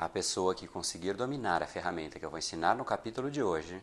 A pessoa que conseguir dominar a ferramenta que eu vou ensinar no capítulo de hoje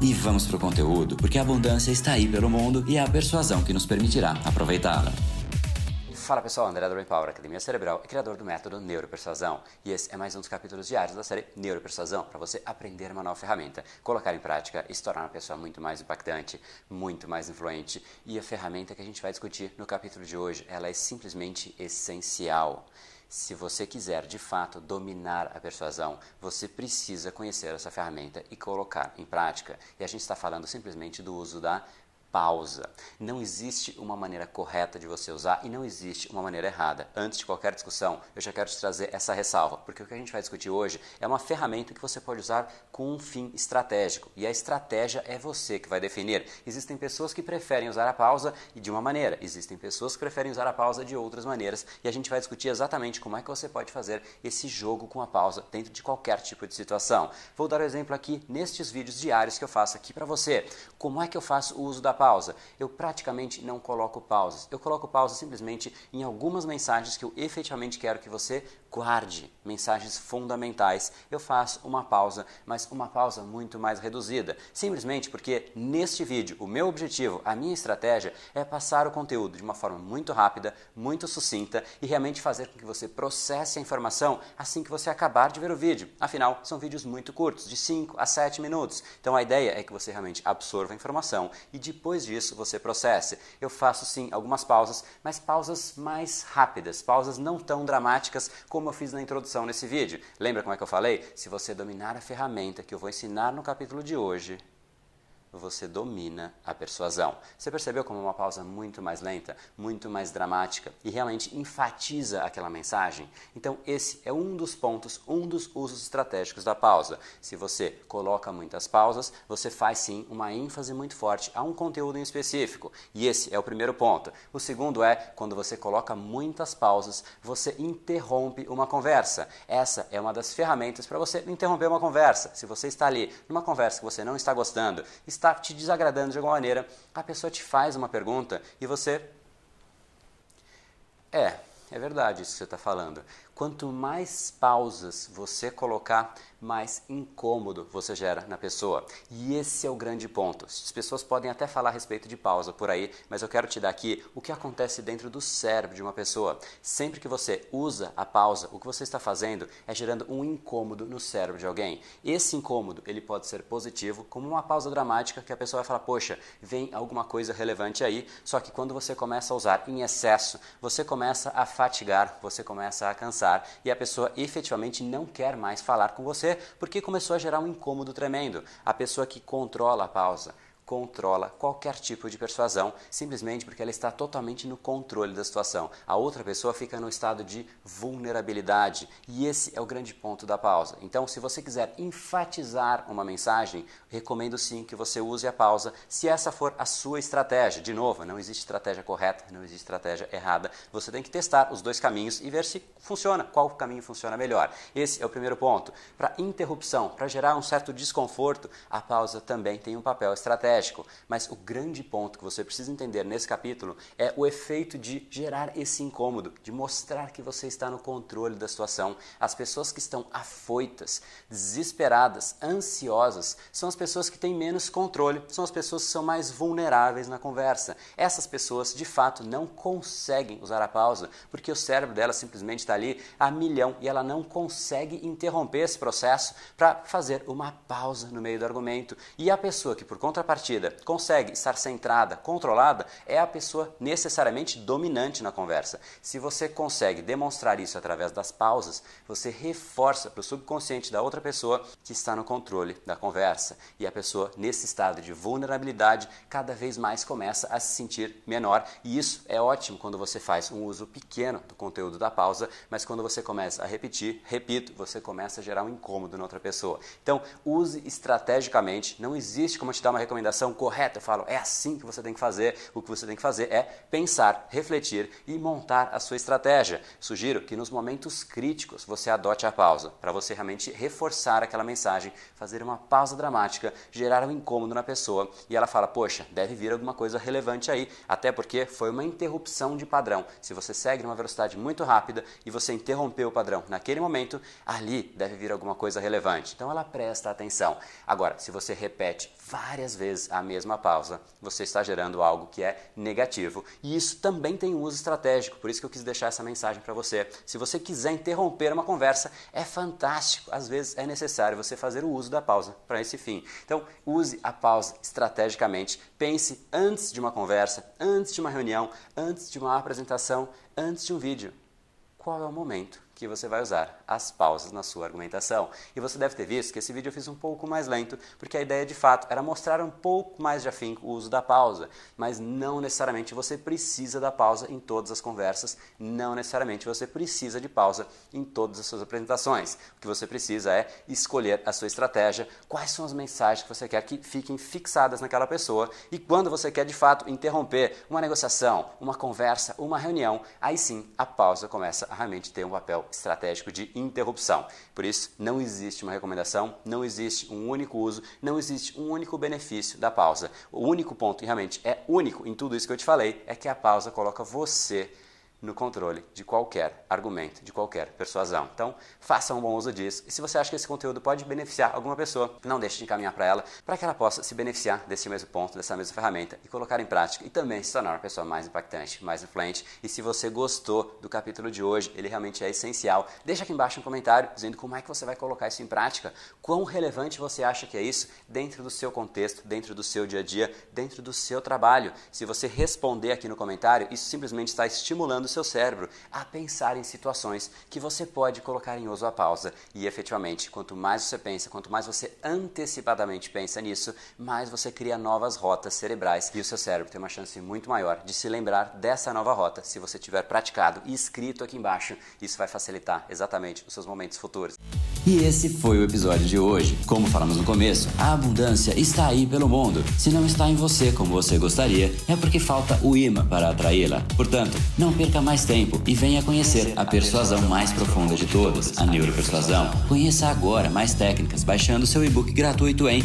E vamos pro conteúdo, porque a abundância está aí pelo mundo e é a persuasão que nos permitirá aproveitá-la. Fala pessoal, André Brain Power, Academia Cerebral e criador do método Neuropersuasão. E esse é mais um dos capítulos diários da série Neuropersuasão para você aprender uma nova ferramenta, colocar em prática e se tornar uma pessoa muito mais impactante, muito mais influente. E a ferramenta que a gente vai discutir no capítulo de hoje, ela é simplesmente essencial. Se você quiser de fato dominar a persuasão, você precisa conhecer essa ferramenta e colocar em prática. E a gente está falando simplesmente do uso da pausa. Não existe uma maneira correta de você usar e não existe uma maneira errada. Antes de qualquer discussão, eu já quero te trazer essa ressalva, porque o que a gente vai discutir hoje é uma ferramenta que você pode usar com um fim estratégico. E a estratégia é você que vai definir. Existem pessoas que preferem usar a pausa de uma maneira, existem pessoas que preferem usar a pausa de outras maneiras, e a gente vai discutir exatamente como é que você pode fazer esse jogo com a pausa dentro de qualquer tipo de situação. Vou dar um exemplo aqui nestes vídeos diários que eu faço aqui para você. Como é que eu faço o uso da pausa? Eu praticamente não coloco pausas. Eu coloco pausa simplesmente em algumas mensagens que eu efetivamente quero que você guarde, mensagens fundamentais. Eu faço uma pausa, mas uma pausa muito mais reduzida. Simplesmente porque neste vídeo o meu objetivo, a minha estratégia é passar o conteúdo de uma forma muito rápida, muito sucinta e realmente fazer com que você processe a informação assim que você acabar de ver o vídeo. Afinal, são vídeos muito curtos, de 5 a 7 minutos. Então a ideia é que você realmente absorva a informação e depois disso você processe. Eu faço sim algumas pausas, mas pausas mais rápidas, pausas não tão dramáticas como eu fiz na introdução nesse vídeo. Lembra como é que eu falei? Se você dominar a ferramenta que eu vou ensinar no capítulo de hoje, você domina a persuasão. Você percebeu como uma pausa muito mais lenta, muito mais dramática e realmente enfatiza aquela mensagem? Então, esse é um dos pontos, um dos usos estratégicos da pausa. Se você coloca muitas pausas, você faz sim uma ênfase muito forte a um conteúdo em específico. E esse é o primeiro ponto. O segundo é quando você coloca muitas pausas, você interrompe uma conversa. Essa é uma das ferramentas para você interromper uma conversa. Se você está ali numa conversa que você não está gostando, está está te desagradando de alguma maneira, a pessoa te faz uma pergunta e você. É, é verdade isso que você está falando. Quanto mais pausas você colocar, mais incômodo você gera na pessoa. E esse é o grande ponto. As pessoas podem até falar a respeito de pausa por aí, mas eu quero te dar aqui o que acontece dentro do cérebro de uma pessoa. Sempre que você usa a pausa, o que você está fazendo é gerando um incômodo no cérebro de alguém. Esse incômodo, ele pode ser positivo, como uma pausa dramática que a pessoa vai falar: "Poxa, vem alguma coisa relevante aí". Só que quando você começa a usar em excesso, você começa a fatigar, você começa a cansar e a pessoa efetivamente não quer mais falar com você porque começou a gerar um incômodo tremendo. A pessoa que controla a pausa, controla qualquer tipo de persuasão, simplesmente porque ela está totalmente no controle da situação. A outra pessoa fica no estado de vulnerabilidade, e esse é o grande ponto da pausa. Então, se você quiser enfatizar uma mensagem, recomendo sim que você use a pausa, se essa for a sua estratégia. De novo, não existe estratégia correta, não existe estratégia errada. Você tem que testar os dois caminhos e ver se funciona, qual caminho funciona melhor. Esse é o primeiro ponto. Para interrupção, para gerar um certo desconforto, a pausa também tem um papel estratégico estratégico, mas o grande ponto que você precisa entender nesse capítulo é o efeito de gerar esse incômodo, de mostrar que você está no controle da situação. As pessoas que estão afoitas, desesperadas, ansiosas, são as pessoas que têm menos controle, são as pessoas que são mais vulneráveis na conversa. Essas pessoas, de fato, não conseguem usar a pausa, porque o cérebro dela simplesmente está ali a milhão e ela não consegue interromper esse processo para fazer uma pausa no meio do argumento. E a pessoa que, por contrapartida, contrapartida consegue estar centrada, controlada, é a pessoa necessariamente dominante na conversa. Se você consegue demonstrar isso através das pausas, você reforça para o subconsciente da outra pessoa que está no controle da conversa. E a pessoa, nesse estado de vulnerabilidade, cada vez mais começa a se sentir menor. E isso é ótimo quando você faz um uso pequeno do conteúdo da pausa, mas quando você começa a repetir, repito, você começa a gerar um incômodo na outra pessoa. Então, use estrategicamente. Não existe como te dar uma recomendação correta. Eu falo, é assim que você tem que fazer. O que você tem que fazer é pensar, refletir e montar a sua estratégia. Sugiro que nos momentos críticos você adote a pausa, para você realmente reforçar aquela mensagem, fazer uma pausa dramática, gerar um incômodo na pessoa e ela fala: Poxa, deve vir alguma coisa relevante aí, até porque foi uma interrupção de padrão. Se você segue numa velocidade muito rápida e você interrompeu o padrão naquele momento, ali deve vir alguma coisa relevante. Então ela presta atenção. Agora, se você repete várias vezes a mesma pausa, você está gerando algo que é negativo. E isso também tem um uso estratégico, por isso que eu quis deixar essa mensagem para você. Se você quiser interromper uma conversa, é fantástico. Às vezes é necessário você fazer o uso da pausa para esse fim. Então, use a pausa estrategicamente. Pense antes de uma conversa, antes de uma reunião, antes de uma apresentação, antes de um vídeo. Qual é o momento que você vai usar as pausas na sua argumentação. E você deve ter visto que esse vídeo eu fiz um pouco mais lento, porque a ideia de fato era mostrar um pouco mais de afinco o uso da pausa, mas não necessariamente você precisa da pausa em todas as conversas, não necessariamente você precisa de pausa em todas as suas apresentações. O que você precisa é escolher a sua estratégia, quais são as mensagens que você quer que fiquem fixadas naquela pessoa e quando você quer de fato interromper uma negociação, uma conversa, uma reunião, aí sim a pausa começa a realmente ter um papel estratégico de interrupção. Por isso, não existe uma recomendação, não existe um único uso, não existe um único benefício da pausa. O único ponto, e realmente é único em tudo isso que eu te falei, é que a pausa coloca você no controle de qualquer argumento, de qualquer persuasão. Então, faça um bom uso disso. E se você acha que esse conteúdo pode beneficiar alguma pessoa, não deixe de encaminhar para ela, para que ela possa se beneficiar desse mesmo ponto, dessa mesma ferramenta e colocar em prática e também se tornar uma pessoa mais impactante, mais influente. E se você gostou do capítulo de hoje, ele realmente é essencial. Deixa aqui embaixo um comentário dizendo como é que você vai colocar isso em prática, quão relevante você acha que é isso dentro do seu contexto, dentro do seu dia a dia, dentro do seu trabalho. Se você responder aqui no comentário, isso simplesmente está estimulando o seu cérebro a pensar em situações que você pode colocar em uso a pausa. E efetivamente, quanto mais você pensa, quanto mais você antecipadamente pensa nisso, mais você cria novas rotas cerebrais e o seu cérebro tem uma chance muito maior de se lembrar dessa nova rota se você tiver praticado e escrito aqui embaixo. Isso vai facilitar exatamente os seus momentos futuros. E esse foi o episódio de hoje. Como falamos no começo, a abundância está aí pelo mundo. Se não está em você como você gostaria, é porque falta o imã para atraí-la. Portanto, não perca mais tempo e venha conhecer a persuasão mais profunda de todas, a neuropersuasão. Conheça agora mais técnicas baixando seu e-book gratuito em